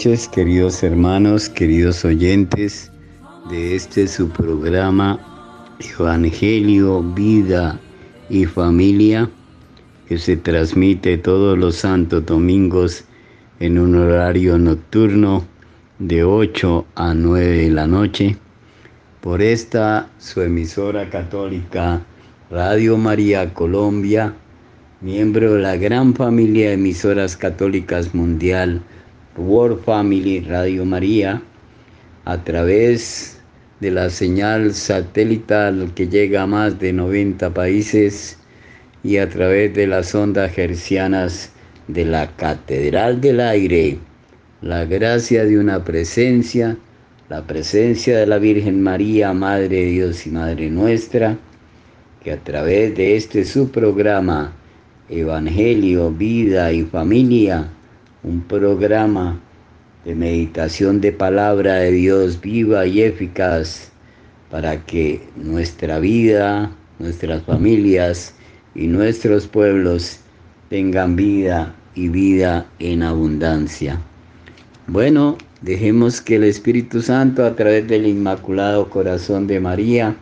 noches, queridos hermanos, queridos oyentes de este su programa Evangelio, Vida y Familia, que se transmite todos los santos domingos en un horario nocturno de 8 a 9 de la noche por esta su emisora católica Radio María Colombia, miembro de la gran familia de emisoras católicas mundial World Family Radio María a través de la señal satelital que llega a más de 90 países y a través de las ondas gercianas de la Catedral del Aire, la gracia de una presencia, la presencia de la Virgen María, Madre de Dios y Madre nuestra, que a través de este su programa, Evangelio, Vida y Familia, un programa de meditación de palabra de Dios viva y eficaz para que nuestra vida, nuestras familias y nuestros pueblos tengan vida y vida en abundancia. Bueno, dejemos que el Espíritu Santo a través del Inmaculado Corazón de María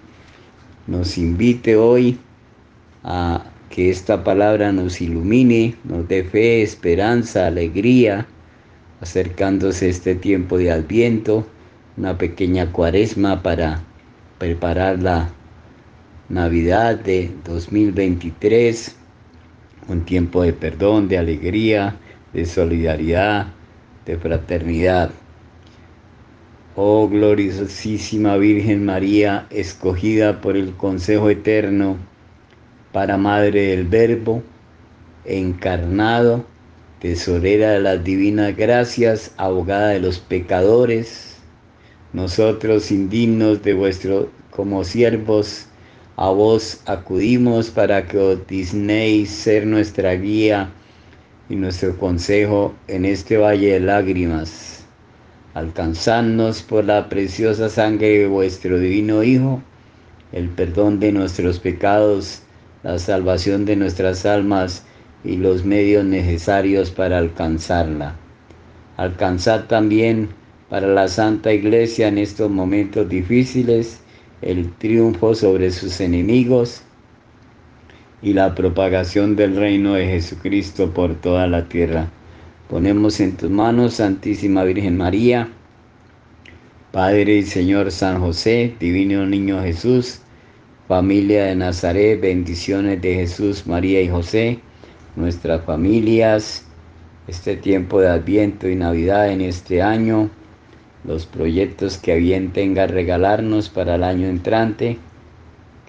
nos invite hoy a que esta palabra nos ilumine, nos dé fe, esperanza, alegría, acercándose este tiempo de Adviento, una pequeña cuaresma para preparar la Navidad de 2023, un tiempo de perdón, de alegría, de solidaridad, de fraternidad. Oh gloriosísima Virgen María, escogida por el Consejo Eterno, para Madre del Verbo, encarnado, tesorera de las divinas gracias, abogada de los pecadores, nosotros indignos de vuestro como siervos, a vos acudimos para que os dignéis ser nuestra guía y nuestro consejo en este valle de lágrimas. Alcanzadnos por la preciosa sangre de vuestro divino Hijo, el perdón de nuestros pecados, la salvación de nuestras almas y los medios necesarios para alcanzarla. Alcanzar también para la Santa Iglesia en estos momentos difíciles el triunfo sobre sus enemigos y la propagación del reino de Jesucristo por toda la tierra. Ponemos en tus manos, Santísima Virgen María, Padre y Señor San José, Divino Niño Jesús, familia de Nazaret, bendiciones de Jesús, María y José, nuestras familias, este tiempo de Adviento y Navidad en este año, los proyectos que bien tenga regalarnos para el año entrante,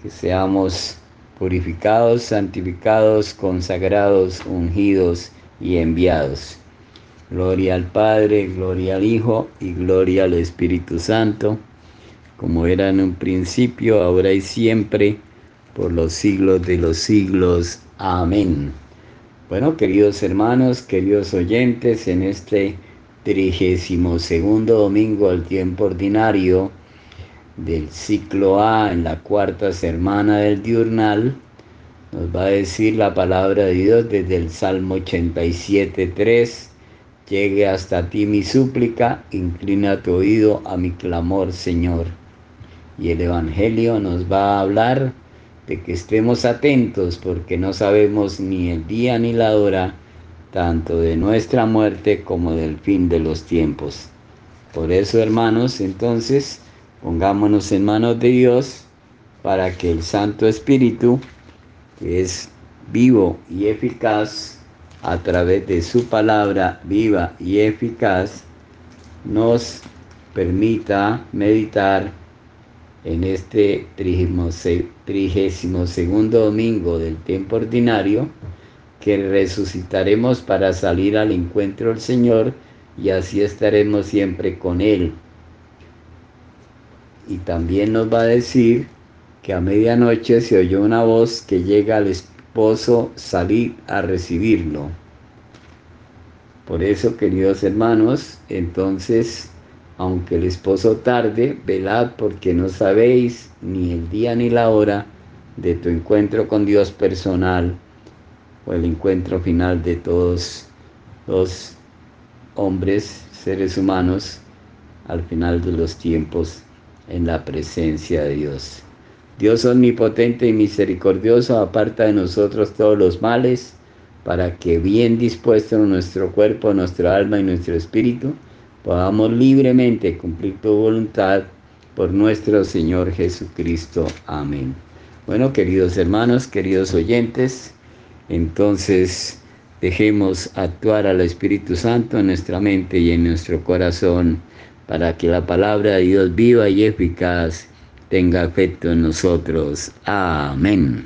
que seamos purificados, santificados, consagrados, ungidos y enviados. Gloria al Padre, gloria al Hijo y gloria al Espíritu Santo como era en un principio, ahora y siempre, por los siglos de los siglos. Amén. Bueno, queridos hermanos, queridos oyentes, en este trigésimo segundo domingo al tiempo ordinario del ciclo A, en la cuarta semana del diurnal, nos va a decir la palabra de Dios desde el Salmo 87.3. Llegue hasta ti mi súplica, inclina tu oído a mi clamor, Señor. Y el Evangelio nos va a hablar de que estemos atentos porque no sabemos ni el día ni la hora, tanto de nuestra muerte como del fin de los tiempos. Por eso, hermanos, entonces, pongámonos en manos de Dios para que el Santo Espíritu, que es vivo y eficaz, a través de su palabra viva y eficaz, nos permita meditar en este trigésimo segundo domingo del tiempo ordinario, que resucitaremos para salir al encuentro del Señor y así estaremos siempre con Él. Y también nos va a decir que a medianoche se oyó una voz que llega al esposo salir a recibirlo. Por eso, queridos hermanos, entonces aunque el esposo tarde, velad porque no sabéis ni el día ni la hora de tu encuentro con Dios personal o el encuentro final de todos los hombres, seres humanos, al final de los tiempos en la presencia de Dios. Dios omnipotente y misericordioso aparta de nosotros todos los males para que bien dispuesto nuestro cuerpo, nuestra alma y nuestro espíritu, podamos libremente cumplir tu voluntad por nuestro Señor Jesucristo. Amén. Bueno, queridos hermanos, queridos oyentes, entonces dejemos actuar al Espíritu Santo en nuestra mente y en nuestro corazón para que la palabra de Dios viva y eficaz tenga efecto en nosotros. Amén.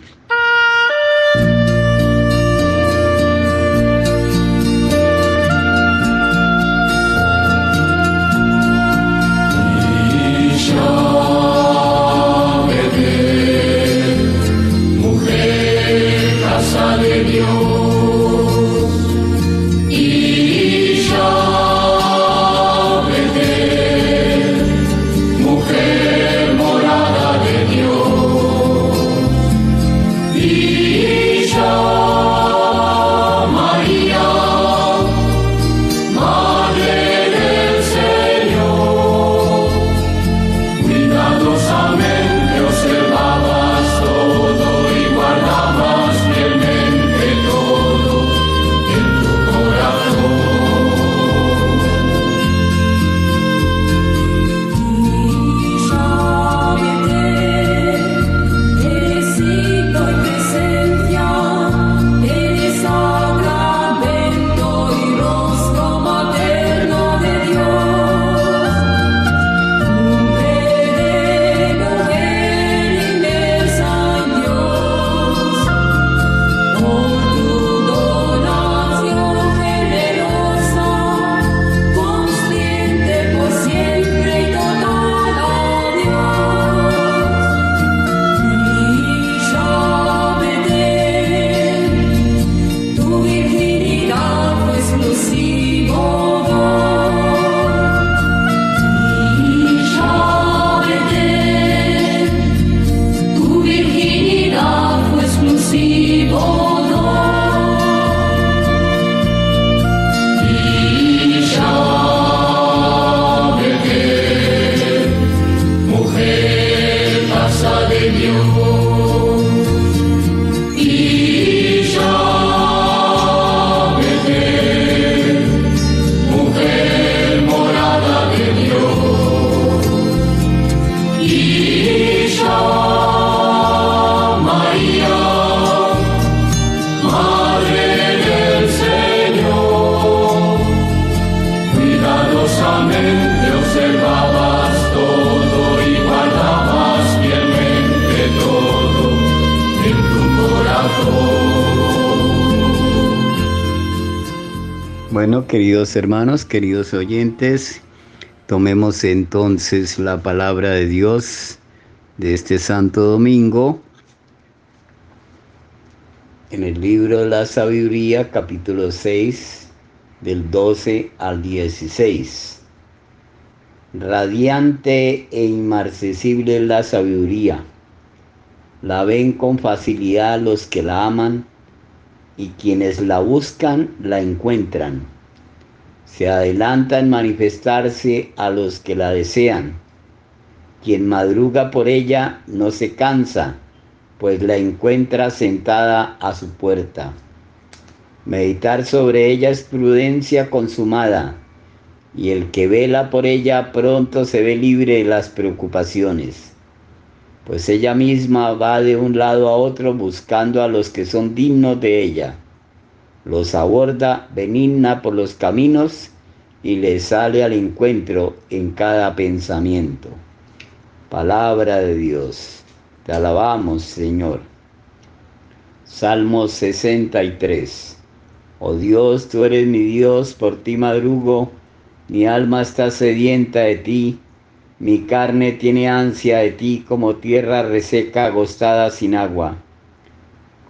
Hermanos, queridos oyentes, tomemos entonces la palabra de Dios de este Santo Domingo en el libro de la sabiduría, capítulo 6, del 12 al 16. Radiante e inmarcesible es la sabiduría. La ven con facilidad los que la aman y quienes la buscan la encuentran. Se adelanta en manifestarse a los que la desean. Quien madruga por ella no se cansa, pues la encuentra sentada a su puerta. Meditar sobre ella es prudencia consumada, y el que vela por ella pronto se ve libre de las preocupaciones pues ella misma va de un lado a otro buscando a los que son dignos de ella. Los aborda benigna por los caminos y les sale al encuentro en cada pensamiento. Palabra de Dios. Te alabamos, Señor. Salmo 63. Oh Dios, tú eres mi Dios, por ti madrugo, mi alma está sedienta de ti mi carne tiene ansia de ti como tierra reseca agostada sin agua.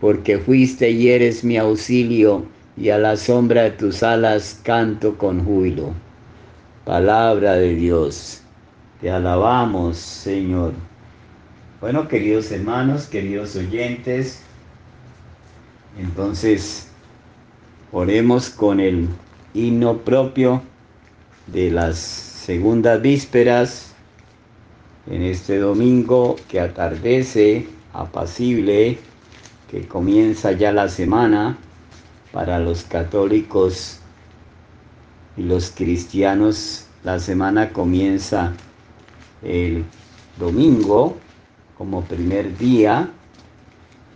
porque fuiste y eres mi auxilio, y a la sombra de tus alas canto con júbilo. Palabra de Dios, te alabamos, Señor. Bueno, queridos hermanos, queridos oyentes, entonces oremos con el himno propio de las segundas vísperas en este domingo que atardece, apacible, que comienza ya la semana para los católicos y los cristianos. La semana comienza el domingo como primer día,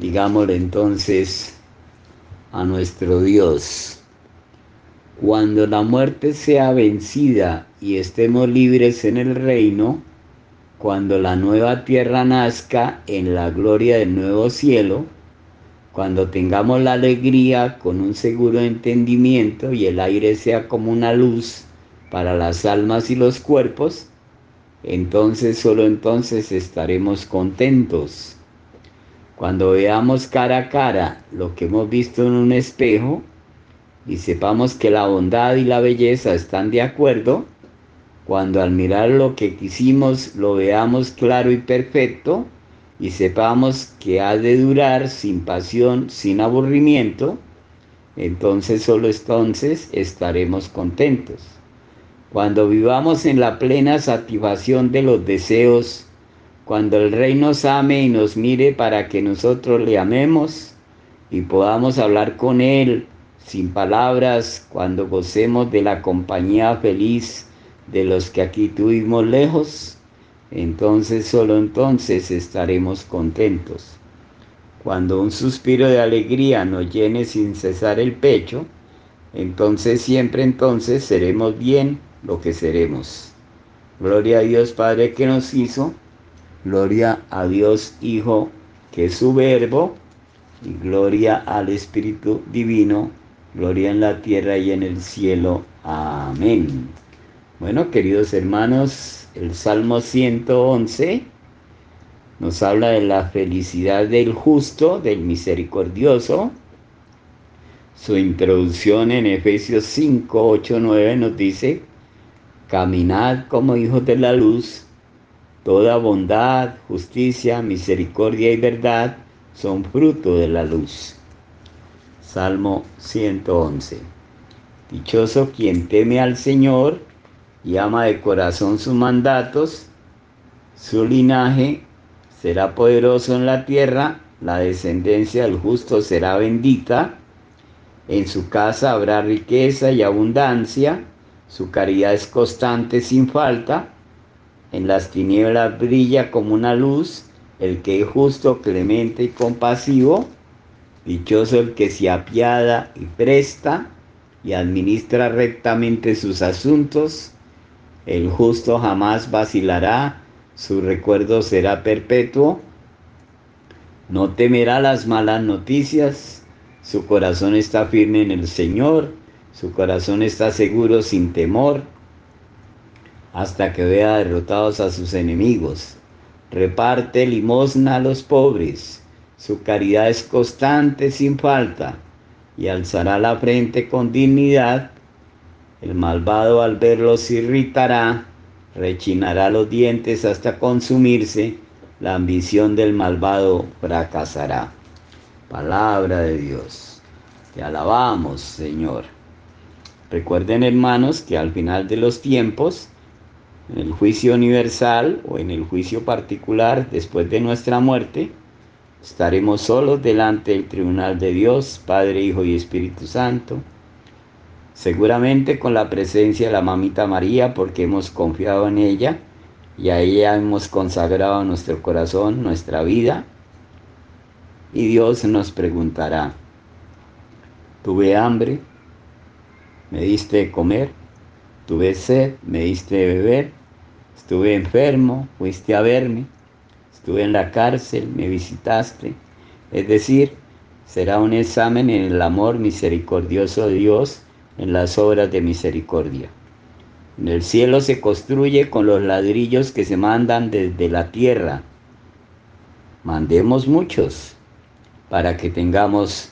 digámosle entonces a nuestro Dios. Cuando la muerte sea vencida y estemos libres en el reino, cuando la nueva tierra nazca en la gloria del nuevo cielo, cuando tengamos la alegría con un seguro entendimiento y el aire sea como una luz para las almas y los cuerpos, entonces solo entonces estaremos contentos. Cuando veamos cara a cara lo que hemos visto en un espejo y sepamos que la bondad y la belleza están de acuerdo, cuando al mirar lo que quisimos lo veamos claro y perfecto y sepamos que ha de durar sin pasión, sin aburrimiento, entonces solo entonces estaremos contentos. Cuando vivamos en la plena satisfacción de los deseos, cuando el Rey nos ame y nos mire para que nosotros le amemos y podamos hablar con Él sin palabras, cuando gocemos de la compañía feliz de los que aquí tuvimos lejos, entonces solo entonces estaremos contentos. Cuando un suspiro de alegría nos llene sin cesar el pecho, entonces siempre entonces seremos bien lo que seremos. Gloria a Dios Padre que nos hizo, gloria a Dios Hijo que es su verbo, y gloria al Espíritu Divino, gloria en la tierra y en el cielo. Amén. Bueno, queridos hermanos, el Salmo 111 nos habla de la felicidad del justo, del misericordioso. Su introducción en Efesios 5, 8, 9 nos dice, caminad como hijos de la luz, toda bondad, justicia, misericordia y verdad son fruto de la luz. Salmo 111. Dichoso quien teme al Señor y ama de corazón sus mandatos, su linaje será poderoso en la tierra, la descendencia del justo será bendita. En su casa habrá riqueza y abundancia, su caridad es constante sin falta, en las tinieblas brilla como una luz el que es justo, clemente y compasivo, dichoso el que se apiada y presta y administra rectamente sus asuntos, el justo jamás vacilará, su recuerdo será perpetuo, no temerá las malas noticias, su corazón está firme en el Señor, su corazón está seguro sin temor, hasta que vea derrotados a sus enemigos. Reparte limosna a los pobres, su caridad es constante sin falta, y alzará la frente con dignidad. El malvado al verlo se irritará, rechinará los dientes hasta consumirse, la ambición del malvado fracasará. Palabra de Dios. Te alabamos, Señor. Recuerden, hermanos, que al final de los tiempos, en el juicio universal o en el juicio particular después de nuestra muerte, estaremos solos delante del tribunal de Dios, Padre, Hijo y Espíritu Santo. Seguramente con la presencia de la mamita María, porque hemos confiado en ella y a ella hemos consagrado nuestro corazón, nuestra vida. Y Dios nos preguntará, ¿tuve hambre? ¿Me diste de comer? Tuve sed, me diste de beber, estuve enfermo, fuiste a verme, estuve en la cárcel, me visitaste. Es decir, será un examen en el amor misericordioso de Dios, en las obras de misericordia. El cielo se construye con los ladrillos que se mandan desde la tierra. Mandemos muchos para que tengamos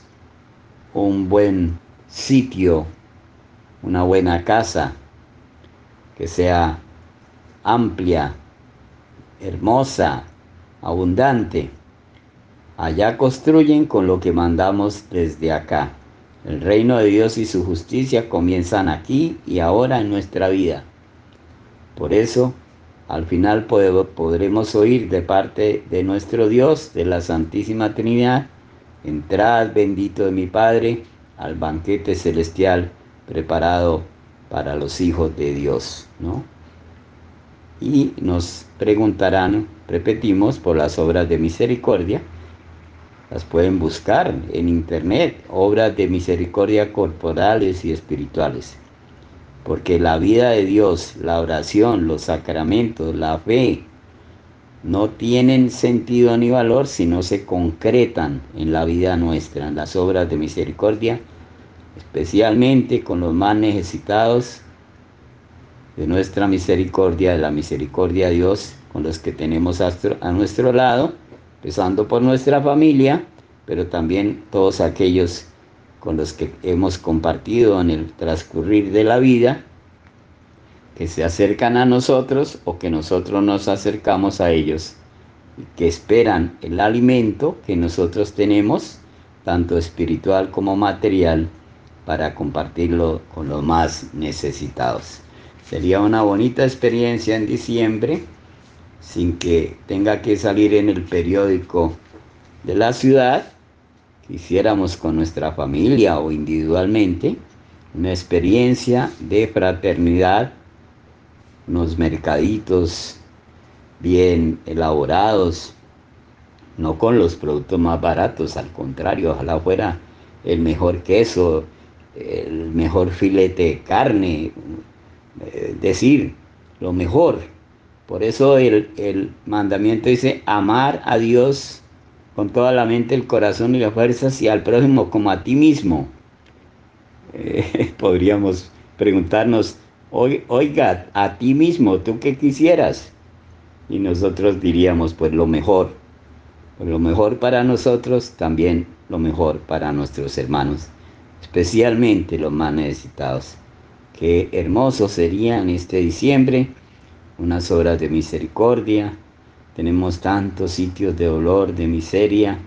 un buen sitio, una buena casa, que sea amplia, hermosa, abundante. Allá construyen con lo que mandamos desde acá. El reino de Dios y su justicia comienzan aquí y ahora en nuestra vida. Por eso, al final podremos oír de parte de nuestro Dios, de la Santísima Trinidad, entrad bendito de mi Padre al banquete celestial preparado para los hijos de Dios, ¿no? Y nos preguntarán, repetimos, por las obras de misericordia, las pueden buscar en internet, obras de misericordia corporales y espirituales. Porque la vida de Dios, la oración, los sacramentos, la fe, no tienen sentido ni valor si no se concretan en la vida nuestra, en las obras de misericordia especialmente con los más necesitados de nuestra misericordia, de la misericordia de Dios, con los que tenemos a nuestro lado, empezando por nuestra familia, pero también todos aquellos con los que hemos compartido en el transcurrir de la vida, que se acercan a nosotros o que nosotros nos acercamos a ellos, que esperan el alimento que nosotros tenemos, tanto espiritual como material, para compartirlo con los más necesitados. Sería una bonita experiencia en diciembre sin que tenga que salir en el periódico de la ciudad, hiciéramos con nuestra familia o individualmente una experiencia de fraternidad, unos mercaditos bien elaborados, no con los productos más baratos, al contrario, ojalá fuera el mejor queso, el mejor filete de carne, eh, decir, lo mejor. Por eso el, mandamiento dice amar a Dios con toda la mente, el corazón y las fuerzas y al prójimo como a ti mismo. Eh, podríamos preguntarnos, oiga, a ti mismo, ¿tú qué quisieras? Y nosotros diríamos, pues lo mejor. Pues lo mejor para nosotros, también lo mejor para nuestros hermanos especialmente los más necesitados. Qué hermoso sería en este diciembre unas obras de misericordia. Tenemos tantos sitios de dolor, de miseria,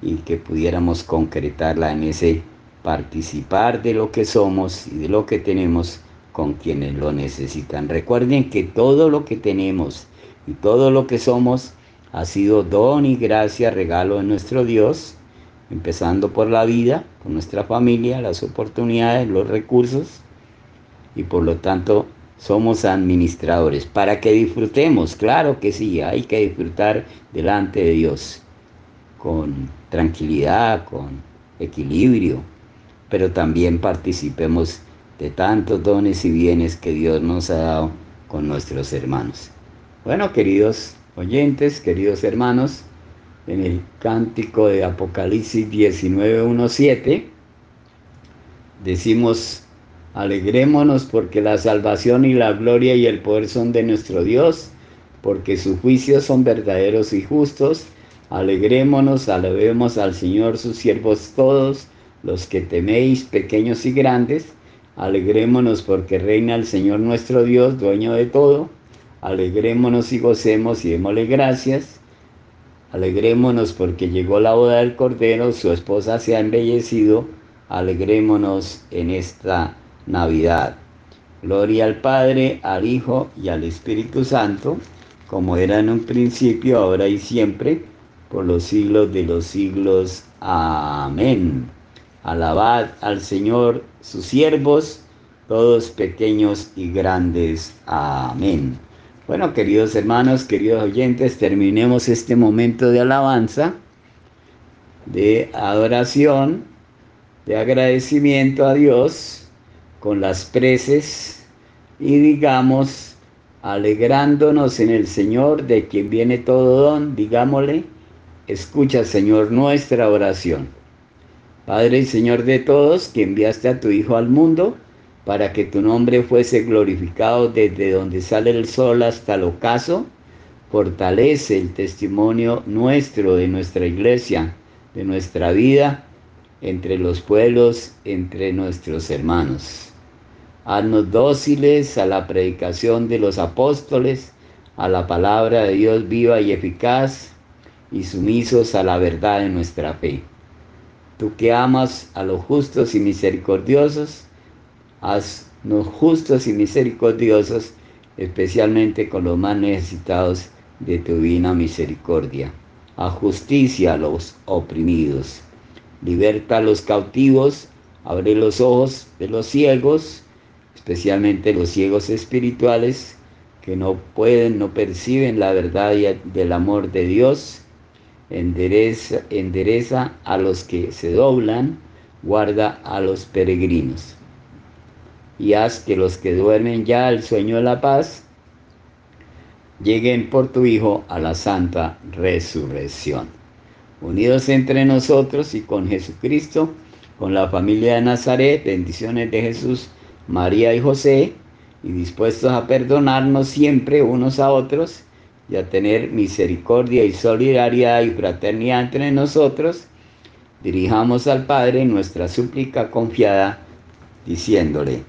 y que pudiéramos concretarla en ese participar de lo que somos y de lo que tenemos con quienes lo necesitan. Recuerden que todo lo que tenemos y todo lo que somos ha sido don y gracia, regalo de nuestro Dios empezando por la vida, con nuestra familia, las oportunidades, los recursos, y por lo tanto somos administradores. Para que disfrutemos, claro que sí, hay que disfrutar delante de Dios, con tranquilidad, con equilibrio, pero también participemos de tantos dones y bienes que Dios nos ha dado con nuestros hermanos. Bueno, queridos oyentes, queridos hermanos, en el cántico de Apocalipsis 19.1.7, decimos, alegrémonos porque la salvación y la gloria y el poder son de nuestro Dios, porque sus juicios son verdaderos y justos. Alegrémonos, alabemos al Señor, sus siervos todos, los que teméis, pequeños y grandes. Alegrémonos porque reina el Señor nuestro Dios, dueño de todo. Alegrémonos y gocemos y démosle gracias Alegrémonos porque llegó la boda del Cordero, su esposa se ha embellecido. Alegrémonos en esta Navidad. Gloria al Padre, al Hijo y al Espíritu Santo, como era en un principio, ahora y siempre, por los siglos de los siglos. Amén. Alabad al Señor, sus siervos, todos pequeños y grandes. Amén. Bueno, queridos hermanos, queridos oyentes, terminemos este momento de alabanza, de adoración, de agradecimiento a Dios con las preces y digamos, alegrándonos en el Señor, de quien viene todo don, digámosle, escucha Señor nuestra oración. Padre y Señor de todos, que enviaste a tu Hijo al mundo, para que tu nombre fuese glorificado desde donde sale el sol hasta el ocaso, fortalece el testimonio nuestro de nuestra iglesia, de nuestra vida, entre los pueblos, entre nuestros hermanos. Haznos dóciles a la predicación de los apóstoles, a la palabra de Dios viva y eficaz, y sumisos a la verdad de nuestra fe. Tú que amas a los justos y misericordiosos, haznos justos y misericordiosos, especialmente con los más necesitados de tu divina misericordia. A justicia a los oprimidos. Liberta a los cautivos, abre los ojos de los ciegos, especialmente los ciegos espirituales que no pueden, no perciben la verdad del amor de Dios. Endereza, endereza a los que se doblan, guarda a los peregrinos y haz que los que duermen ya al sueño de la paz lleguen por tu Hijo a la santa resurrección. Unidos entre nosotros y con Jesucristo, con la familia de Nazaret, bendiciones de Jesús, María y José, y dispuestos a perdonarnos siempre unos a otros y a tener misericordia y solidaridad y fraternidad entre nosotros, dirijamos al Padre nuestra súplica confiada, diciéndole,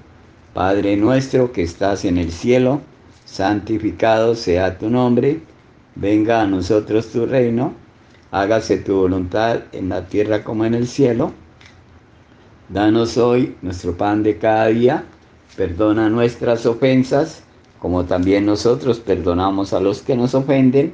Padre nuestro que estás en el cielo, santificado sea tu nombre, venga a nosotros tu reino, hágase tu voluntad en la tierra como en el cielo. Danos hoy nuestro pan de cada día, perdona nuestras ofensas, como también nosotros perdonamos a los que nos ofenden.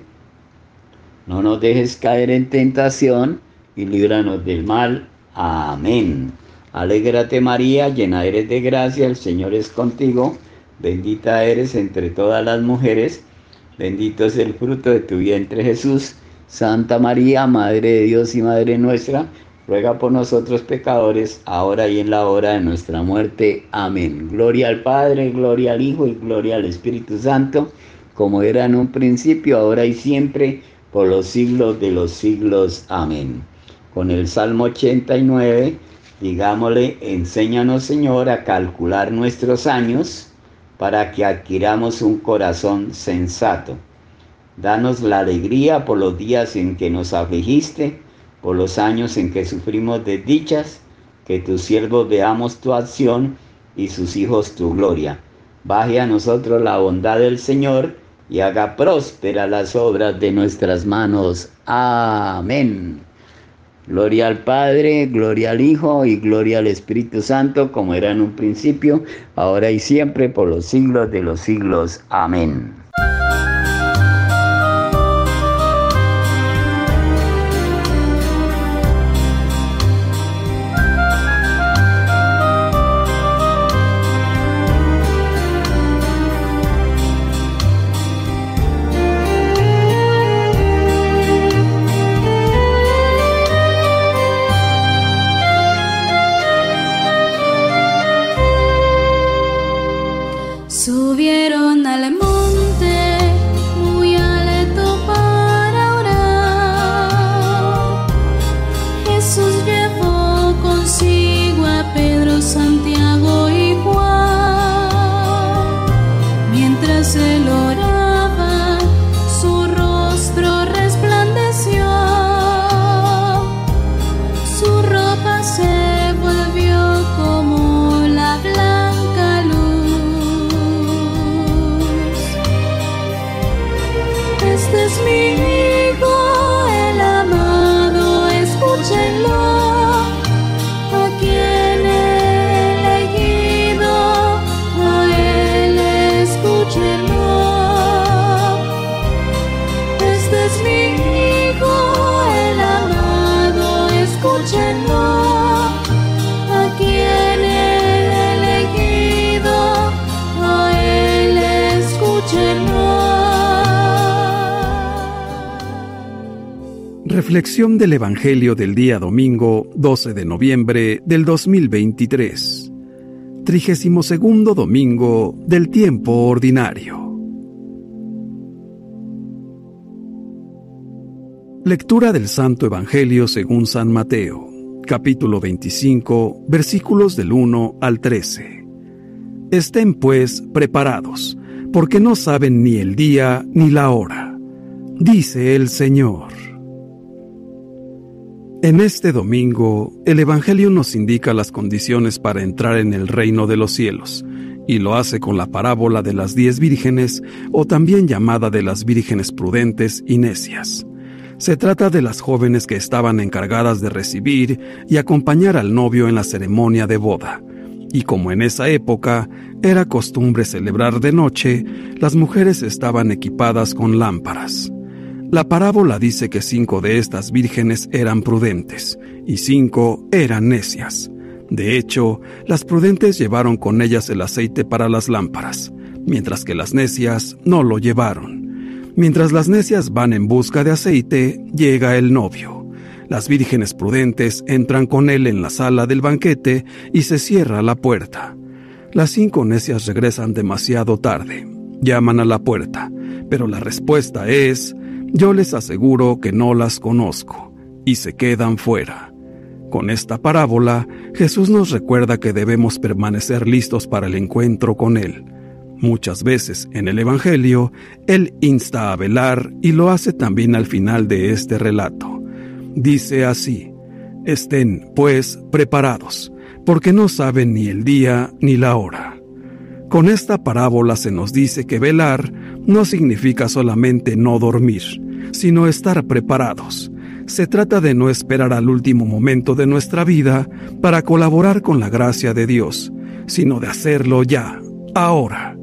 No nos dejes caer en tentación y líbranos del mal. Amén. Alégrate María, llena eres de gracia, el Señor es contigo, bendita eres entre todas las mujeres, bendito es el fruto de tu vientre Jesús. Santa María, Madre de Dios y Madre nuestra, ruega por nosotros pecadores, ahora y en la hora de nuestra muerte. Amén. Gloria al Padre, gloria al Hijo y gloria al Espíritu Santo, como era en un principio, ahora y siempre, por los siglos de los siglos. Amén. Con el Salmo 89 Digámosle, enséñanos Señor a calcular nuestros años para que adquiramos un corazón sensato. Danos la alegría por los días en que nos afligiste, por los años en que sufrimos desdichas, que tus siervos veamos tu acción y sus hijos tu gloria. Baje a nosotros la bondad del Señor y haga próspera las obras de nuestras manos. Amén. Gloria al Padre, gloria al Hijo y gloria al Espíritu Santo, como era en un principio, ahora y siempre, por los siglos de los siglos. Amén. Del Evangelio del día domingo 12 de noviembre del 2023. 32 domingo del tiempo ordinario. Lectura del Santo Evangelio según San Mateo, capítulo 25, versículos del 1 al 13. Estén pues preparados, porque no saben ni el día ni la hora, dice el Señor. En este domingo, el Evangelio nos indica las condiciones para entrar en el reino de los cielos, y lo hace con la parábola de las diez vírgenes, o también llamada de las vírgenes prudentes y necias. Se trata de las jóvenes que estaban encargadas de recibir y acompañar al novio en la ceremonia de boda. Y como en esa época era costumbre celebrar de noche, las mujeres estaban equipadas con lámparas. La parábola dice que cinco de estas vírgenes eran prudentes y cinco eran necias. De hecho, las prudentes llevaron con ellas el aceite para las lámparas, mientras que las necias no lo llevaron. Mientras las necias van en busca de aceite, llega el novio. Las vírgenes prudentes entran con él en la sala del banquete y se cierra la puerta. Las cinco necias regresan demasiado tarde. Llaman a la puerta, pero la respuesta es, yo les aseguro que no las conozco, y se quedan fuera. Con esta parábola, Jesús nos recuerda que debemos permanecer listos para el encuentro con Él Muchas veces en el Evangelio, Él insta a velar y lo hace también al final de este relato. Dice así, estén, pues, preparados, porque no saben ni el día ni la hora. Con esta parábola se nos dice que velar no significa solamente no dormir, sino estar preparados. Se trata de no esperar al último momento de nuestra vida para colaborar con la gracia de Dios, sino de hacerlo ya, ahora.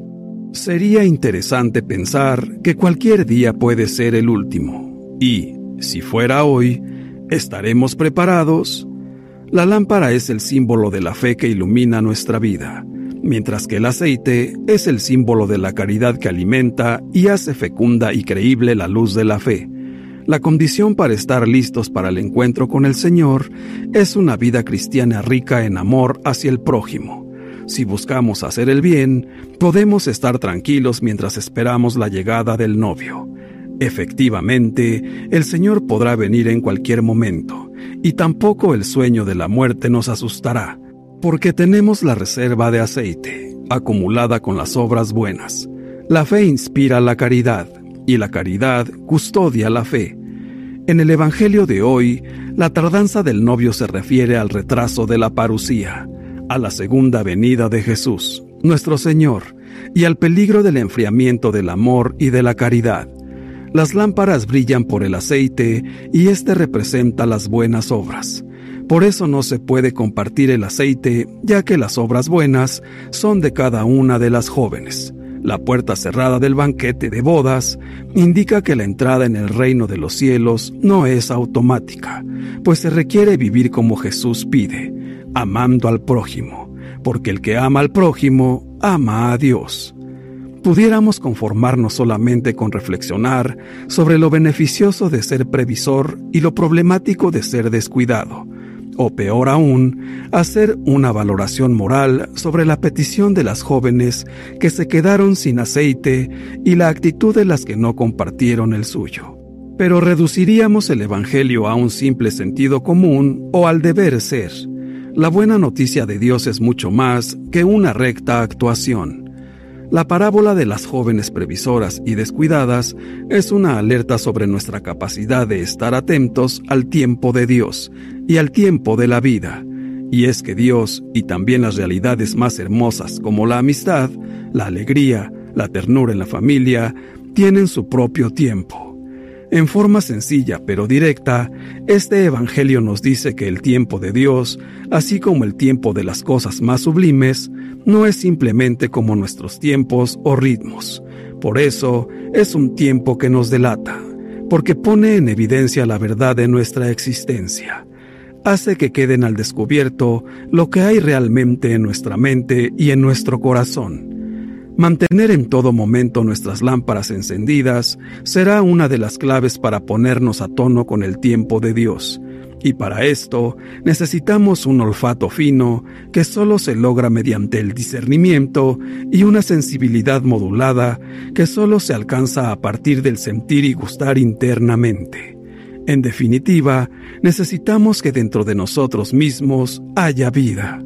Sería interesante pensar que cualquier día puede ser el último, y, si fuera hoy, ¿estaremos preparados? La lámpara es el símbolo de la fe que ilumina nuestra vida, mientras que el aceite es el símbolo de la caridad que alimenta y hace fecunda y creíble la luz de la fe. La condición para estar listos para el encuentro con el Señor es una vida cristiana rica en amor hacia el prójimo si buscamos hacer el bien, podemos estar tranquilos mientras esperamos la llegada del novio. Efectivamente, el Señor podrá venir en cualquier momento, y tampoco el sueño de la muerte nos asustará, porque tenemos la reserva de aceite, acumulada con las obras buenas. La fe inspira la caridad, y la caridad custodia la fe. En el Evangelio de hoy, la tardanza del novio se refiere al retraso de la parucía, a la segunda venida de Jesús, nuestro Señor, y al peligro del enfriamiento del amor y de la caridad. Las lámparas brillan por el aceite y éste representa las buenas obras. Por eso no se puede compartir el aceite, ya que las obras buenas son de cada una de las jóvenes. La puerta cerrada del banquete de bodas indica que la entrada en el reino de los cielos no es automática, pues se requiere vivir como Jesús pide, amando al prójimo, porque el que ama al prójimo ama a Dios. Pudiéramos conformarnos solamente con reflexionar sobre lo beneficioso de ser previsor y lo problemático de ser descuidado, o peor aún, hacer una valoración moral sobre la petición de las jóvenes que se quedaron sin aceite y la actitud de las que no compartieron el suyo. Pero reduciríamos el Evangelio a un simple sentido común o al deber ser, la buena noticia de Dios es mucho más que una recta actuación. La parábola de las jóvenes previsoras y descuidadas es una alerta sobre nuestra capacidad de estar atentos al tiempo de Dios y al tiempo de la vida. Y es que Dios y también las realidades más hermosas como la amistad, la alegría, la ternura en la familia, tienen su propio tiempo. En forma sencilla pero directa, este Evangelio nos dice que el tiempo de Dios, así como el tiempo de las cosas más sublimes, no es simplemente como nuestros tiempos o ritmos. Por eso es un tiempo que nos delata, porque pone en evidencia la verdad de nuestra existencia. Hace que queden al descubierto lo que hay realmente en nuestra mente y en nuestro corazón Mantener en todo momento nuestras lámparas encendidas será una de las claves para ponernos a tono con el tiempo de Dios. Y para esto necesitamos un olfato fino que solo se logra mediante el discernimiento y una sensibilidad modulada que solo se alcanza a partir del sentir y gustar internamente. En definitiva, necesitamos que dentro de nosotros mismos haya vida.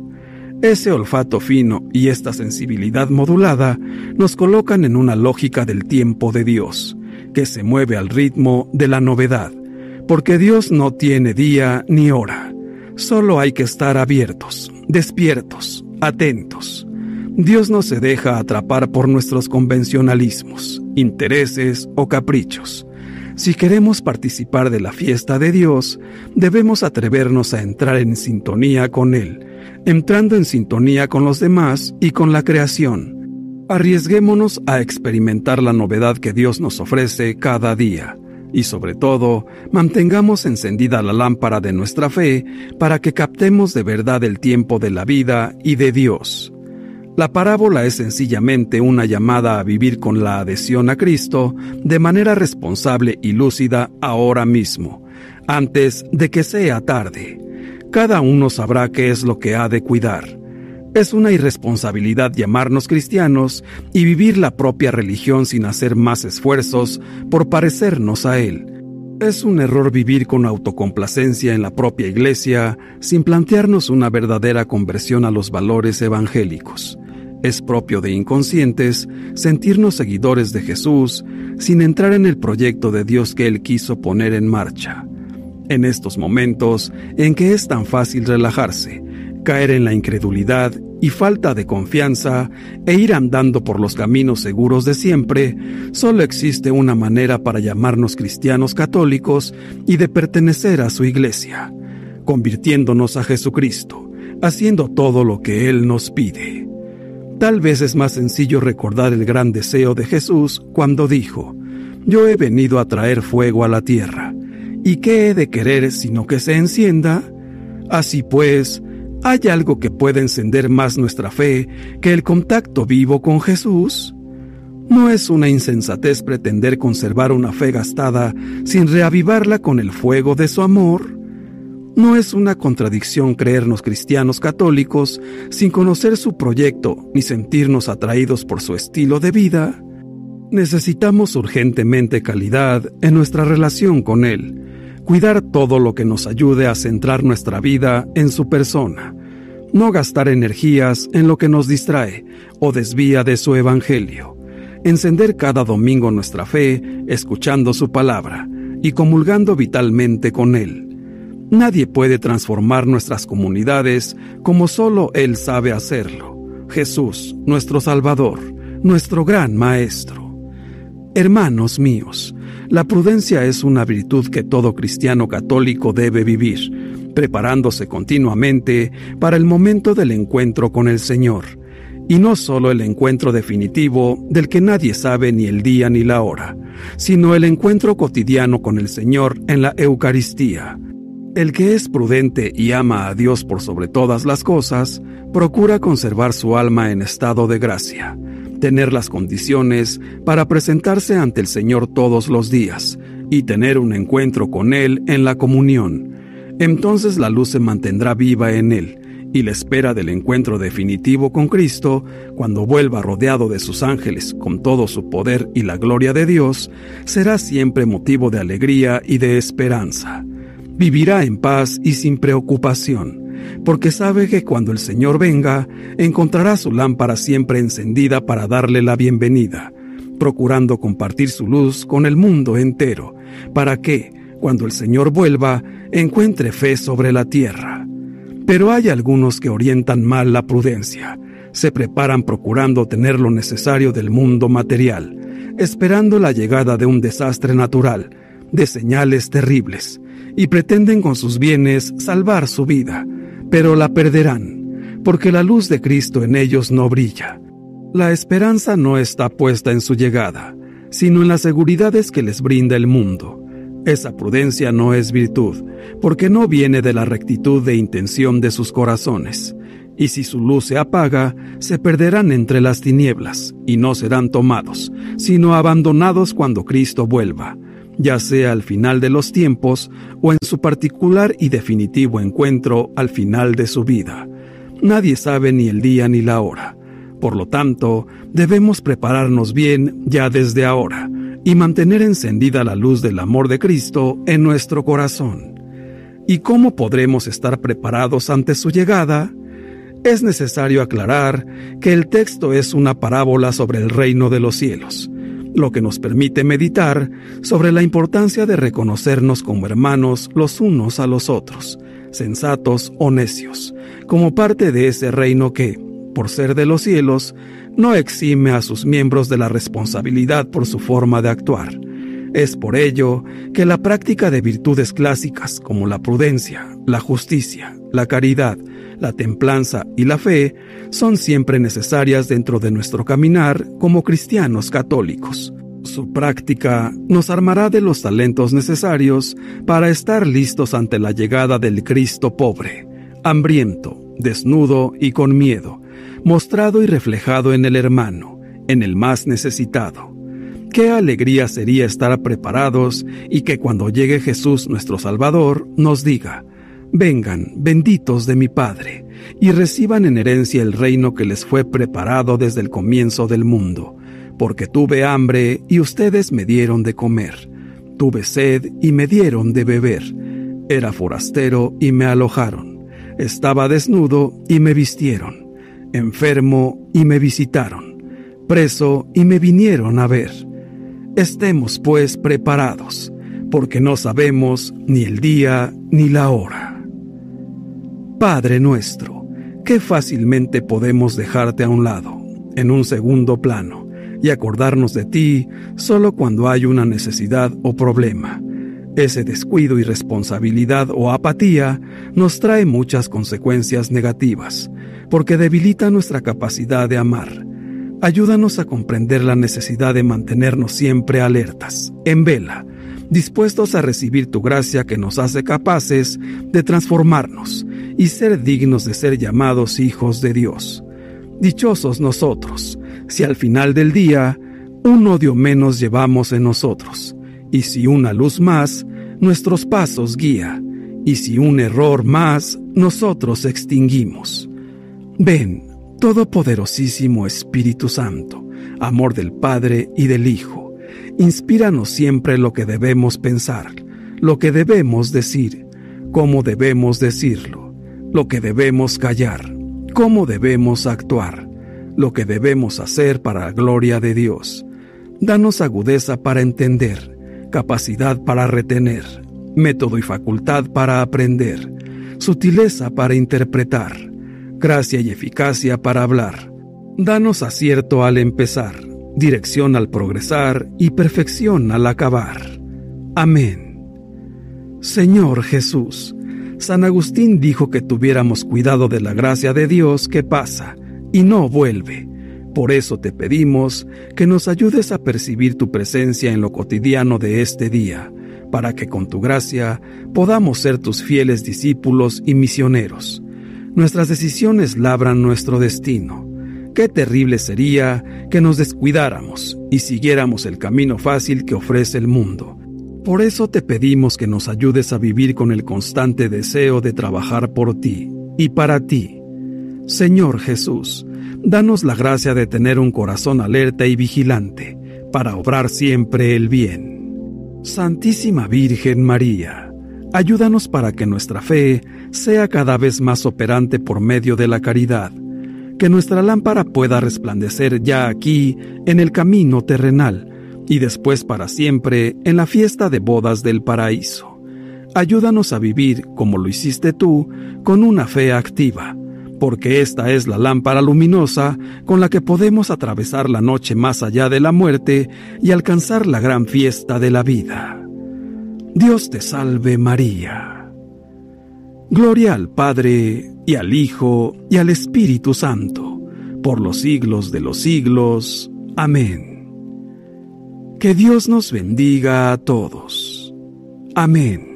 Ese olfato fino y esta sensibilidad modulada nos colocan en una lógica del tiempo de Dios, que se mueve al ritmo de la novedad, porque Dios no tiene día ni hora. Solo hay que estar abiertos, despiertos, atentos. Dios no se deja atrapar por nuestros convencionalismos, intereses o caprichos. Si queremos participar de la fiesta de Dios, debemos atrevernos a entrar en sintonía con Él, entrando en sintonía con los demás y con la creación. Arriesguémonos a experimentar la novedad que Dios nos ofrece cada día y sobre todo, mantengamos encendida la lámpara de nuestra fe para que captemos de verdad el tiempo de la vida y de Dios. La parábola es sencillamente una llamada a vivir con la adhesión a Cristo de manera responsable y lúcida ahora mismo, antes de que sea tarde. Cada uno sabrá qué es lo que ha de cuidar. Es una irresponsabilidad llamarnos cristianos y vivir la propia religión sin hacer más esfuerzos por parecernos a Él. Es un error vivir con autocomplacencia en la propia iglesia sin plantearnos una verdadera conversión a los valores evangélicos. Es propio de inconscientes sentirnos seguidores de Jesús sin entrar en el proyecto de Dios que Él quiso poner en marcha en estos momentos en que es tan fácil relajarse, caer en la incredulidad y falta de confianza e ir andando por los caminos seguros de siempre, solo existe una manera para llamarnos cristianos católicos y de pertenecer a su iglesia, convirtiéndonos a Jesucristo, haciendo todo lo que Él nos pide. Tal vez es más sencillo recordar el gran deseo de Jesús cuando dijo, Yo he venido a traer fuego a la tierra ¿Y qué he de querer sino que se encienda? Así pues, ¿hay algo que pueda encender más nuestra fe que el contacto vivo con Jesús? ¿No es una insensatez pretender conservar una fe gastada sin reavivarla con el fuego de su amor? ¿No es una contradicción creernos cristianos católicos sin conocer su proyecto ni sentirnos atraídos por su estilo de vida? Necesitamos urgentemente calidad en nuestra relación con Él, cuidar todo lo que nos ayude a centrar nuestra vida en su persona, no gastar energías en lo que nos distrae o desvía de su evangelio, encender cada domingo nuestra fe escuchando su palabra y comulgando vitalmente con él. Nadie puede transformar nuestras comunidades como solo Él sabe hacerlo. Jesús, nuestro Salvador, nuestro gran Maestro. Hermanos míos, la prudencia es una virtud que todo cristiano católico debe vivir, preparándose continuamente para el momento del encuentro con el Señor, y no solo el encuentro definitivo del que nadie sabe ni el día ni la hora, sino el encuentro cotidiano con el Señor en la Eucaristía. El que es prudente y ama a Dios por sobre todas las cosas, procura conservar su alma en estado de gracia tener las condiciones para presentarse ante el Señor todos los días y tener un encuentro con Él en la comunión. Entonces la luz se mantendrá viva en Él y la espera del encuentro definitivo con Cristo, cuando vuelva rodeado de sus ángeles con todo su poder y la gloria de Dios, será siempre motivo de alegría y de esperanza. Vivirá en paz y sin preocupación porque sabe que cuando el Señor venga, encontrará su lámpara siempre encendida para darle la bienvenida, procurando compartir su luz con el mundo entero, para que, cuando el Señor vuelva, encuentre fe sobre la tierra. Pero hay algunos que orientan mal la prudencia, se preparan procurando tener lo necesario del mundo material, esperando la llegada de un desastre natural, de señales terribles, y pretenden con sus bienes salvar su vida, pero la perderán, porque la luz de Cristo en ellos no brilla. La esperanza no está puesta en su llegada, sino en las seguridades que les brinda el mundo. Esa prudencia no es virtud, porque no viene de la rectitud de intención de sus corazones, y si su luz se apaga, se perderán entre las tinieblas, y no serán tomados, sino abandonados cuando Cristo vuelva, ya sea al final de los tiempos o en su particular y definitivo encuentro al final de su vida. Nadie sabe ni el día ni la hora. Por lo tanto, debemos prepararnos bien ya desde ahora y mantener encendida la luz del amor de Cristo en nuestro corazón. ¿Y cómo podremos estar preparados ante su llegada? Es necesario aclarar que el texto es una parábola sobre el reino de los cielos, lo que nos permite meditar sobre la importancia de reconocernos como hermanos los unos a los otros, sensatos o necios, como parte de ese reino que, por ser de los cielos, no exime a sus miembros de la responsabilidad por su forma de actuar. Es por ello que la práctica de virtudes clásicas como la prudencia, la justicia, la caridad, la templanza y la fe son siempre necesarias dentro de nuestro caminar como cristianos católicos. Su práctica nos armará de los talentos necesarios para estar listos ante la llegada del Cristo pobre, hambriento, desnudo y con miedo, mostrado y reflejado en el hermano, en el más necesitado. Qué alegría sería estar preparados y que cuando llegue Jesús nuestro Salvador nos diga, Vengan, benditos de mi Padre, y reciban en herencia el reino que les fue preparado desde el comienzo del mundo, porque tuve hambre y ustedes me dieron de comer, tuve sed y me dieron de beber, era forastero y me alojaron, estaba desnudo y me vistieron, enfermo y me visitaron, preso y me vinieron a ver. Estemos pues preparados, porque no sabemos ni el día ni la hora. Padre nuestro, qué fácilmente podemos dejarte a un lado, en un segundo plano, y acordarnos de ti solo cuando hay una necesidad o problema. Ese descuido, irresponsabilidad o apatía nos trae muchas consecuencias negativas, porque debilita nuestra capacidad de amar. Ayúdanos a comprender la necesidad de mantenernos siempre alertas, en vela, dispuestos a recibir tu gracia que nos hace capaces de transformarnos y ser dignos de ser llamados hijos de Dios. Dichosos nosotros, si al final del día un odio menos llevamos en nosotros, y si una luz más, nuestros pasos guía, y si un error más, nosotros extinguimos. Ven, Todopoderosísimo Espíritu Santo, amor del Padre y del Hijo, inspíranos siempre lo que debemos pensar, lo que debemos decir, cómo debemos decirlo lo que debemos callar, cómo debemos actuar, lo que debemos hacer para la gloria de Dios. Danos agudeza para entender, capacidad para retener, método y facultad para aprender, sutileza para interpretar, gracia y eficacia para hablar. Danos acierto al empezar, dirección al progresar y perfección al acabar. Amén. Señor Jesús, San Agustín dijo que tuviéramos cuidado de la gracia de Dios que pasa y no vuelve. Por eso te pedimos que nos ayudes a percibir tu presencia en lo cotidiano de este día, para que con tu gracia podamos ser tus fieles discípulos y misioneros. Nuestras decisiones labran nuestro destino. Qué terrible sería que nos descuidáramos y siguiéramos el camino fácil que ofrece el mundo por eso te pedimos que nos ayudes a vivir con el constante deseo de trabajar por ti y para ti. Señor Jesús, danos la gracia de tener un corazón alerta y vigilante para obrar siempre el bien. Santísima Virgen María, ayúdanos para que nuestra fe sea cada vez más operante por medio de la caridad, que nuestra lámpara pueda resplandecer ya aquí en el camino terrenal y después para siempre en la fiesta de bodas del paraíso. Ayúdanos a vivir como lo hiciste tú, con una fe activa, porque esta es la lámpara luminosa con la que podemos atravesar la noche más allá de la muerte y alcanzar la gran fiesta de la vida. Dios te salve María. Gloria al Padre, y al Hijo, y al Espíritu Santo, por los siglos de los siglos. Amén. Que Dios nos bendiga a todos. Amén.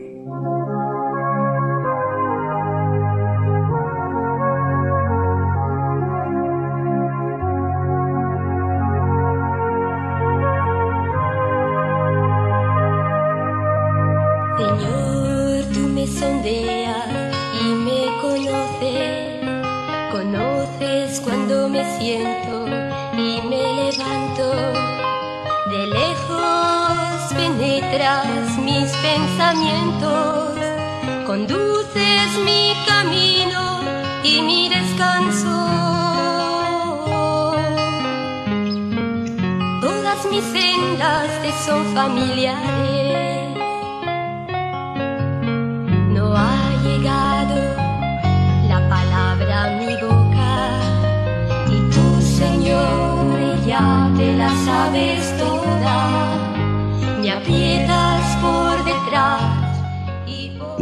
Conduces mi camino y mi descanso. Todas mis sendas te son familiares. No ha llegado la palabra a mi boca y tú, Señor, ya te la sabes toda. Me detrás.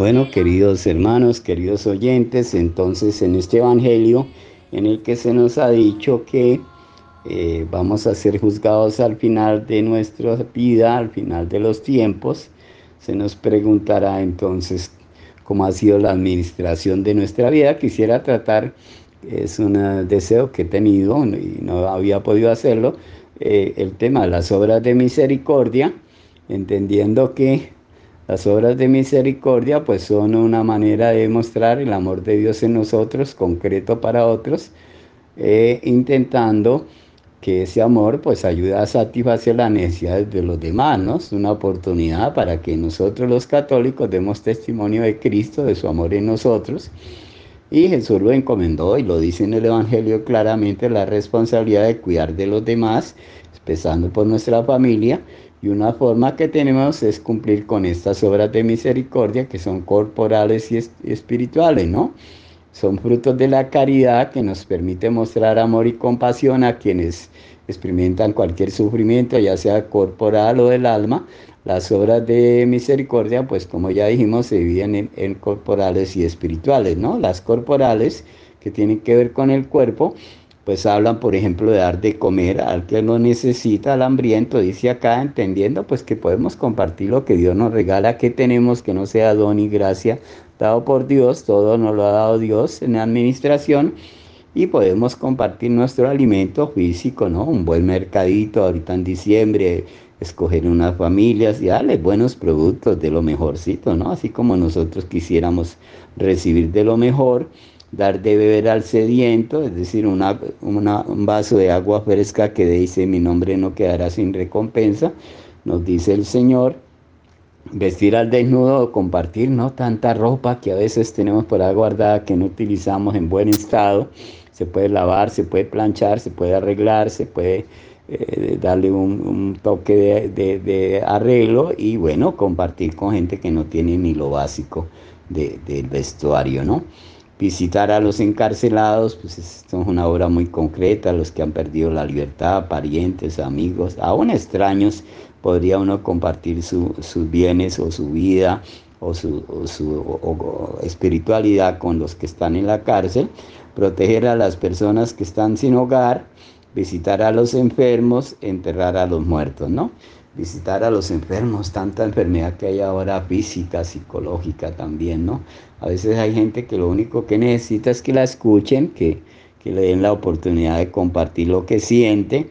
Bueno, queridos hermanos, queridos oyentes, entonces en este Evangelio en el que se nos ha dicho que eh, vamos a ser juzgados al final de nuestra vida, al final de los tiempos, se nos preguntará entonces cómo ha sido la administración de nuestra vida. Quisiera tratar, es un deseo que he tenido y no había podido hacerlo, eh, el tema de las obras de misericordia, entendiendo que las obras de misericordia pues son una manera de mostrar el amor de Dios en nosotros, concreto para otros, eh, intentando que ese amor pues ayude a satisfacer las necesidades de los demás, ¿no? Es una oportunidad para que nosotros los católicos demos testimonio de Cristo, de su amor en nosotros. Y Jesús lo encomendó y lo dice en el Evangelio claramente, la responsabilidad de cuidar de los demás, empezando por nuestra familia y una forma que tenemos es cumplir con estas obras de misericordia que son corporales y espirituales, ¿no? Son frutos de la caridad que nos permite mostrar amor y compasión a quienes experimentan cualquier sufrimiento, ya sea corporal o del alma. Las obras de misericordia, pues como ya dijimos, se dividen en, en corporales y espirituales, ¿no? Las corporales, que tienen que ver con el cuerpo, pues hablan, por ejemplo, de dar de comer al que lo necesita, al hambriento, dice acá, entendiendo pues que podemos compartir lo que Dios nos regala, que tenemos, que no sea don y gracia dado por Dios, todo nos lo ha dado Dios en la administración y podemos compartir nuestro alimento físico, ¿no? Un buen mercadito ahorita en diciembre, escoger unas familias y darles buenos productos de lo mejorcito, ¿no? Así como nosotros quisiéramos recibir de lo mejor dar de beber al sediento, es decir, un vaso de agua fresca que dice mi nombre no quedará sin recompensa, nos dice el Señor, vestir al desnudo, compartir no tanta ropa que a veces tenemos por ahí guardada que no utilizamos en buen estado, se puede lavar, se puede planchar, se puede arreglar, se puede eh, darle un, toque de, arreglo y bueno, compartir con gente que no tiene ni lo básico del vestuario, ¿no? Visitar a los encarcelados, pues esto es una obra muy concreta, los que han perdido la libertad, parientes, amigos, aún extraños, podría uno compartir sus bienes o su vida o su, espiritualidad con los que están en la cárcel, proteger a las personas que están sin hogar, visitar a los enfermos, enterrar a los muertos, ¿no? Visitar a los enfermos, tanta enfermedad que hay ahora física, psicológica también, ¿no? A veces hay gente que lo único que necesita es que la escuchen, que, le den la oportunidad de compartir lo que siente.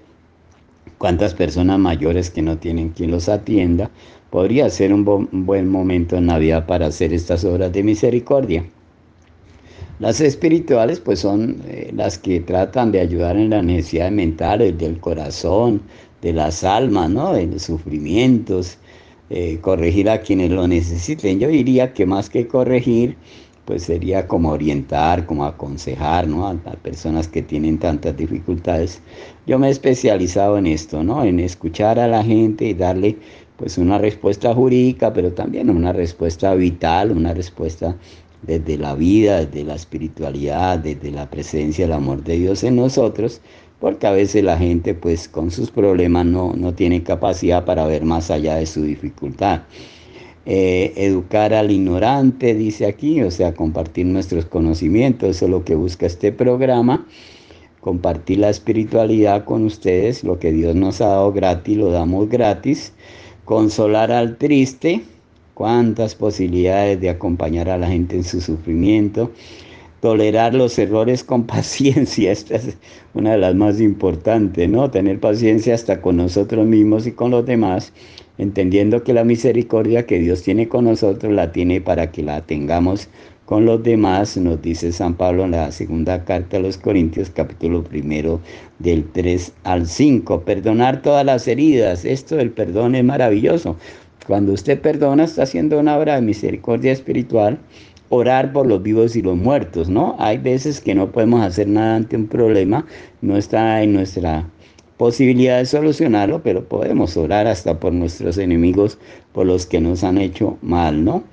Cuántas personas mayores que no tienen quien los atienda. Podría ser un, buen momento en Navidad para hacer estas obras de misericordia. Las espirituales pues son eh, las que tratan de ayudar en las necesidades mentales del corazón, de las almas, ¿no? de los sufrimientos, eh, corregir a quienes lo necesiten. Yo diría que más que corregir, pues sería como orientar, como aconsejar, ¿no? A, personas que tienen tantas dificultades. Yo me he especializado en esto, ¿no? En escuchar a la gente y darle pues una respuesta jurídica, pero también una respuesta vital, una respuesta desde la vida, desde la espiritualidad, desde la presencia, el amor de Dios en nosotros, porque a veces la gente pues con sus problemas no, no tiene capacidad para ver más allá de su dificultad. Eh, educar al ignorante, dice aquí, o sea, compartir nuestros conocimientos, eso es lo que busca este programa, compartir la espiritualidad con ustedes, lo que Dios nos ha dado gratis, lo damos gratis, consolar al triste, cuántas posibilidades de acompañar a la gente en su sufrimiento, tolerar los errores con paciencia, esta es una de las más importantes, ¿no? Tener paciencia hasta con nosotros mismos y con los demás, entendiendo que la misericordia que Dios tiene con nosotros la tiene para que la tengamos con los demás, nos dice San Pablo en la segunda carta a los Corintios, capítulo primero, del 3 al 5. Perdonar todas las heridas. Esto del perdón es maravilloso. Cuando usted perdona, está haciendo una obra de misericordia espiritual. Orar por los vivos y los muertos, ¿no? Hay veces que no podemos hacer nada ante un problema, no está en nuestra posibilidad de solucionarlo, pero podemos orar hasta por nuestros enemigos, por los que nos han hecho mal, ¿no?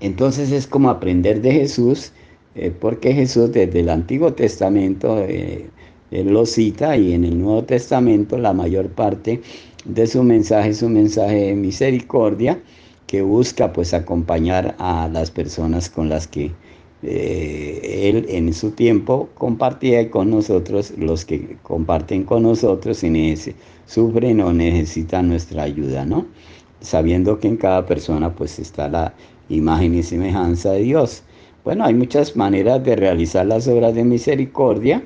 Entonces es como aprender de Jesús, eh, porque Jesús desde el Antiguo Testamento eh, lo cita y en el Nuevo Testamento la mayor parte de su mensaje es un mensaje de misericordia que busca pues acompañar a las personas con las que eh, él en su tiempo compartía con nosotros, los que comparten con nosotros y sufren o necesitan nuestra ayuda, ¿no? Sabiendo que en cada persona pues está la imagen y semejanza de Dios. Bueno, hay muchas maneras de realizar las obras de misericordia.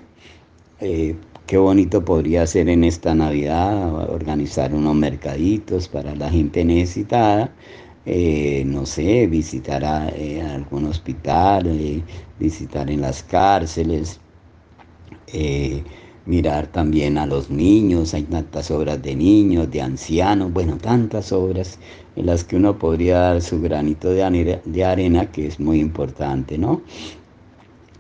Eh, qué bonito podría ser en esta Navidad organizar unos mercaditos para la gente necesitada. Eh, no sé, visitar a, eh, algún hospital, visitar en las cárceles mirar también a los niños, hay tantas obras de niños, de ancianos, bueno, tantas obras en las que uno podría dar su granito de de arena que es muy importante, ¿no?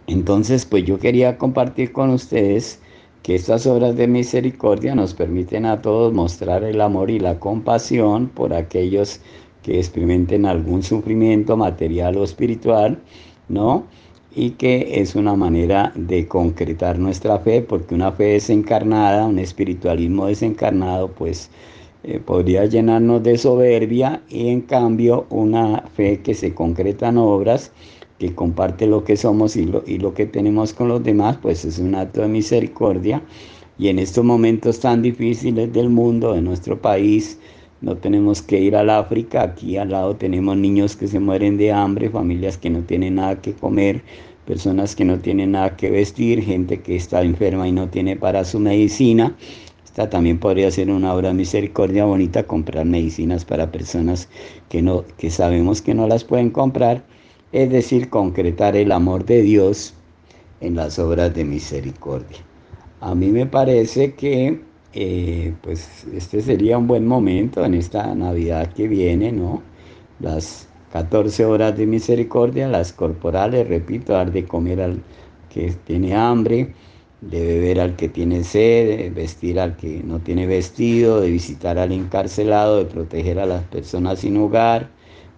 Entonces, pues yo quería compartir con ustedes que estas obras de misericordia nos permiten a todos mostrar el amor y la compasión por aquellos que experimenten algún sufrimiento material o espiritual, ¿no? y que es una manera de concretar nuestra fe, porque una fe desencarnada, un espiritualismo desencarnado, pues eh, podría llenarnos de soberbia y en cambio una fe que se concreta en obras, que comparte lo que somos y lo, y lo que tenemos con los demás, pues es un acto de misericordia. Y en estos momentos tan difíciles del mundo, de nuestro país, no tenemos que ir al África, aquí al lado tenemos niños que se mueren de hambre, familias que no tienen nada que comer, personas que no tienen nada que vestir, gente que está enferma y no tiene para su medicina. Esta también podría ser una obra de misericordia bonita, comprar medicinas para personas que, no, que sabemos que no las pueden comprar, es decir, concretar el amor de Dios en las obras de misericordia. A mí me parece que eh, pues este sería un buen momento en esta Navidad que viene, ¿no? Las 14 horas de misericordia, las corporales, repito, dar de comer al que tiene hambre, de beber al que tiene sed, de vestir al que no tiene vestido, de visitar al encarcelado, de proteger a las personas sin hogar,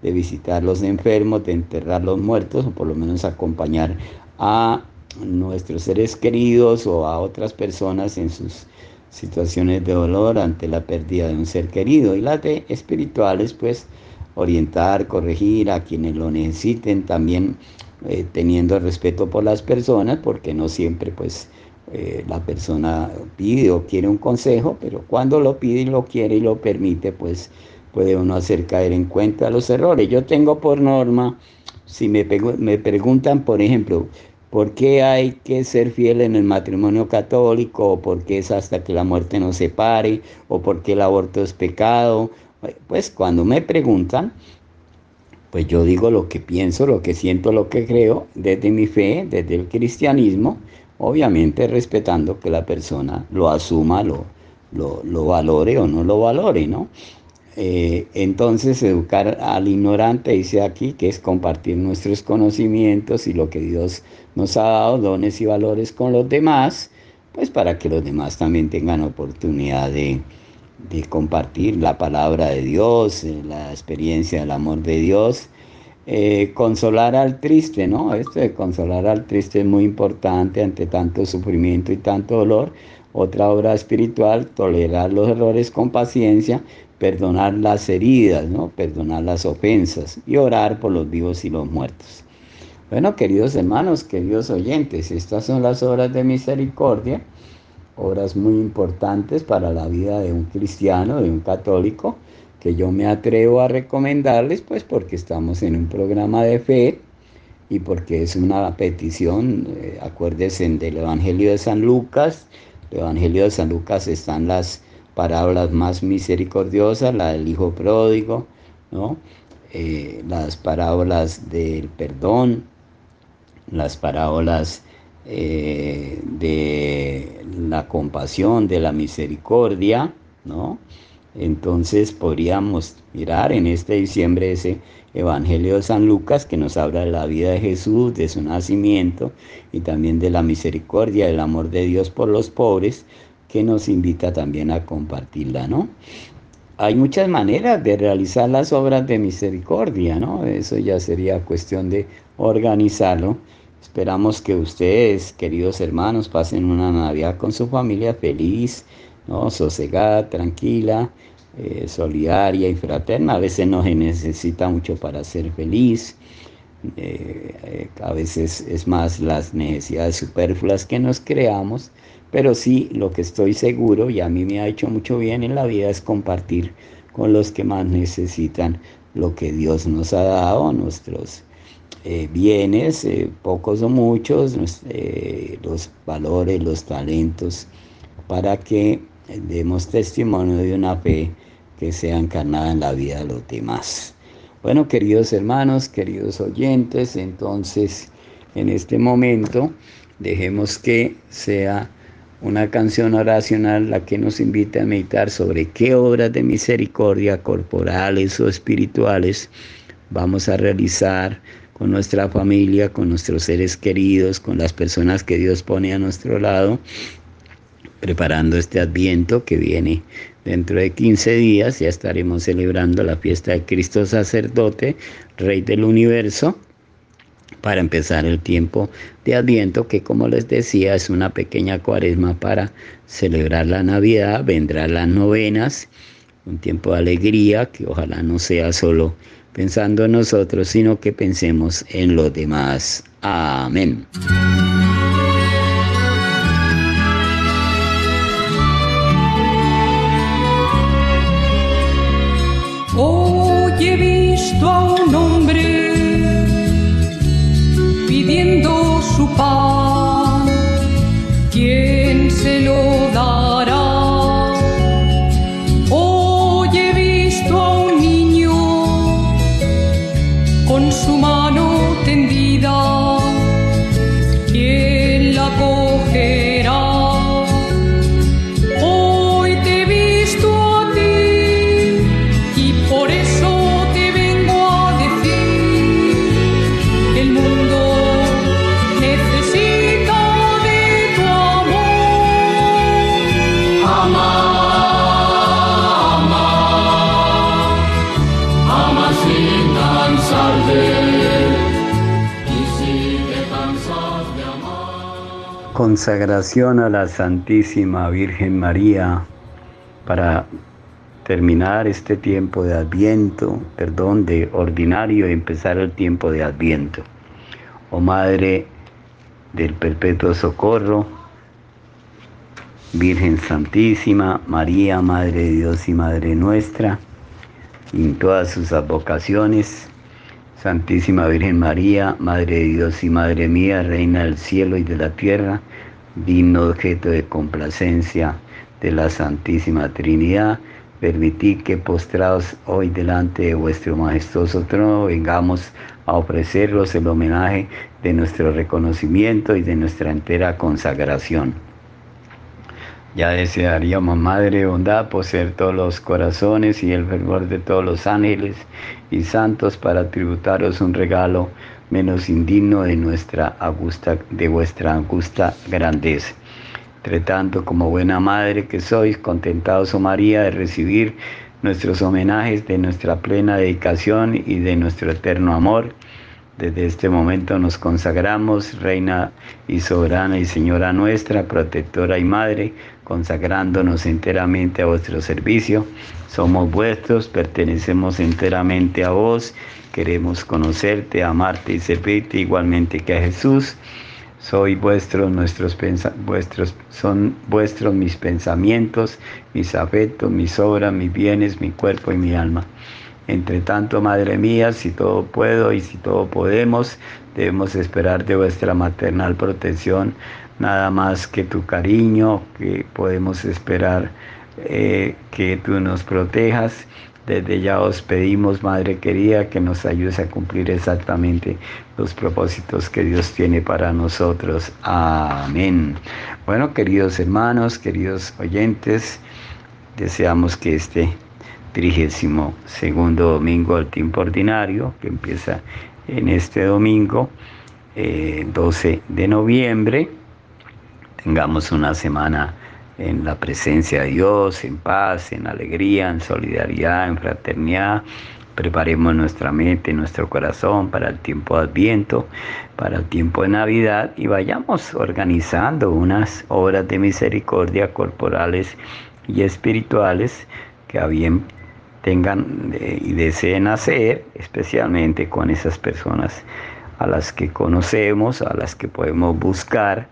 de visitar los enfermos, de enterrar los muertos, o por lo menos acompañar a nuestros seres queridos o a otras personas en sus situaciones de dolor ante la pérdida de un ser querido. Y las de espirituales, pues orientar, corregir a quienes lo necesiten, también eh, teniendo respeto por las personas, porque no siempre pues eh, la persona pide o quiere un consejo, pero cuando lo pide y lo quiere y lo permite, pues puede uno hacer caer en cuenta los errores. Yo tengo por norma, si me, me preguntan, por ejemplo, ¿Por qué hay que ser fiel en el matrimonio católico? ¿O por qué es hasta que la muerte nos separe? ¿O por qué el aborto es pecado? Pues cuando me preguntan, pues yo digo lo que pienso, lo que siento, lo que creo, desde mi fe, desde el cristianismo, obviamente respetando que la persona lo asuma, lo, lo, valore o no lo valore, ¿no? Eh, entonces, educar al ignorante, dice aquí, que es compartir nuestros conocimientos y lo que Dios nos ha dado, dones y valores con los demás, pues para que los demás también tengan oportunidad de, compartir la palabra de Dios, eh, la experiencia del amor de Dios. Eh, consolar al triste, ¿no? Esto de consolar al triste es muy importante ante tanto sufrimiento y tanto dolor. Otra obra espiritual, tolerar los errores con paciencia, perdonar las heridas, ¿no? perdonar las ofensas y orar por los vivos y los muertos. Bueno, queridos hermanos, queridos oyentes, estas son las obras de misericordia, obras muy importantes para la vida de un cristiano, de un católico, que yo me atrevo a recomendarles, pues porque estamos en un programa de fe y porque es una petición, eh, acuérdense del Evangelio de San Lucas, el Evangelio de San Lucas están las parábolas más misericordiosas, la del Hijo Pródigo, ¿no? Eh, las parábolas del perdón, las parábolas eh, de la compasión, de la misericordia, ¿no? Entonces podríamos mirar en este diciembre ese Evangelio de San Lucas que nos habla de la vida de Jesús, de su nacimiento y también de la misericordia, del amor de Dios por los pobres, que nos invita también a compartirla, ¿no? Hay muchas maneras de realizar las obras de misericordia, ¿no? Eso ya sería cuestión de organizarlo. Esperamos que ustedes, queridos hermanos, pasen una Navidad con su familia feliz, ¿no? sosegada, tranquila, eh, solidaria y fraterna. A veces no se necesita mucho para ser feliz. Eh, eh, a veces es más las necesidades superfluas que nos creamos, pero sí lo que estoy seguro y a mí me ha hecho mucho bien en la vida es compartir con los que más necesitan lo que Dios nos ha dado, nuestros bienes, pocos o muchos, los valores, los talentos, para que demos testimonio de una fe que sea encarnada en la vida de los demás. Bueno, queridos hermanos, queridos oyentes, entonces en este momento dejemos que sea una canción oracional la que nos invite a meditar sobre qué obras de misericordia corporales o espirituales vamos a realizar con nuestra familia, con nuestros seres queridos, con las personas que Dios pone a nuestro lado preparando este adviento que viene dentro de 15 días. Ya estaremos celebrando la fiesta de Cristo sacerdote, Rey del universo, para empezar el tiempo de adviento que como les decía es una pequeña cuaresma para celebrar la Navidad, vendrán las novenas, un tiempo de alegría que ojalá no sea solo pensando en nosotros, sino que pensemos en los demás. Amén. Consagración a la Santísima Virgen María para terminar este tiempo de Adviento, perdón, de ordinario y empezar el tiempo de Adviento. Oh Madre del Perpetuo Socorro, Virgen Santísima, María, Madre de Dios y Madre nuestra, en todas sus advocaciones, Santísima Virgen María, Madre de Dios y Madre mía, Reina del cielo y de la tierra, digno objeto de complacencia de la Santísima Trinidad, permitid que postrados hoy delante de vuestro majestuoso trono vengamos a ofreceros el homenaje de nuestro reconocimiento y de nuestra entera consagración. Ya desearíamos, Madre bondad, poseer todos los corazones y el fervor de todos los ángeles y santos para tributaros un regalo menos indigno de, nuestra augusta, de vuestra augusta grandeza. Entre tanto, como buena madre que sois, contentados, oh María, de recibir nuestros homenajes de nuestra plena dedicación y de nuestro eterno amor, desde este momento nos consagramos, Reina y Soberana y Señora nuestra, protectora y Madre, consagrándonos enteramente a vuestro servicio. Somos vuestros, pertenecemos enteramente a vos, queremos conocerte, amarte y servirte igualmente que a Jesús. Soy vuestros, nuestros vuestros, son vuestros mis pensamientos, mis afectos, mis obras, mis bienes, mi cuerpo y mi alma. Entre tanto, Madre mía, si todo puedo y si todo podemos, debemos esperar de vuestra maternal protección nada más que tu cariño, que podemos esperar eh, que tú nos protejas Desde ya os pedimos, Madre querida, que nos ayudes a cumplir exactamente los propósitos que Dios tiene para nosotros. Amén. Bueno, queridos hermanos, queridos oyentes, deseamos que este trigésimo segundo domingo del tiempo ordinario, que empieza en este domingo, 12 eh, de noviembre, tengamos una semana en la presencia de Dios, en paz, en alegría, en solidaridad, en fraternidad. Preparemos nuestra mente, nuestro corazón para el tiempo de Adviento, para el tiempo de Navidad y vayamos organizando unas obras de misericordia corporales y espirituales que a bien tengan eh, y deseen hacer, especialmente con esas personas a las que conocemos, a las que podemos buscar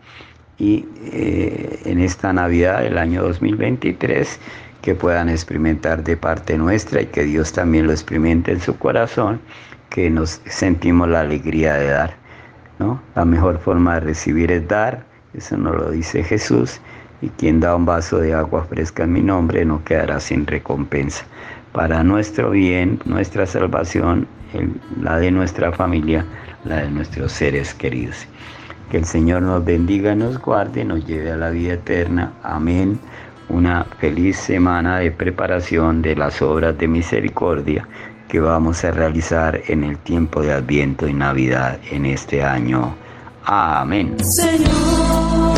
y eh, en esta Navidad del año 2023 que puedan experimentar de parte nuestra y que Dios también lo experimente en su corazón, que nos sentimos la alegría de dar. ¿no? La mejor forma de recibir es dar, eso nos lo dice Jesús, y quien da un vaso de agua fresca en mi nombre no quedará sin recompensa. Para nuestro bien, nuestra salvación, la de nuestra familia, la de nuestros seres queridos. Que el Señor nos bendiga, nos guarde, nos lleve a la vida eterna. Amén. Una feliz semana de preparación de las obras de misericordia que vamos a realizar en el tiempo de Adviento y Navidad en este año. Amén. Señor.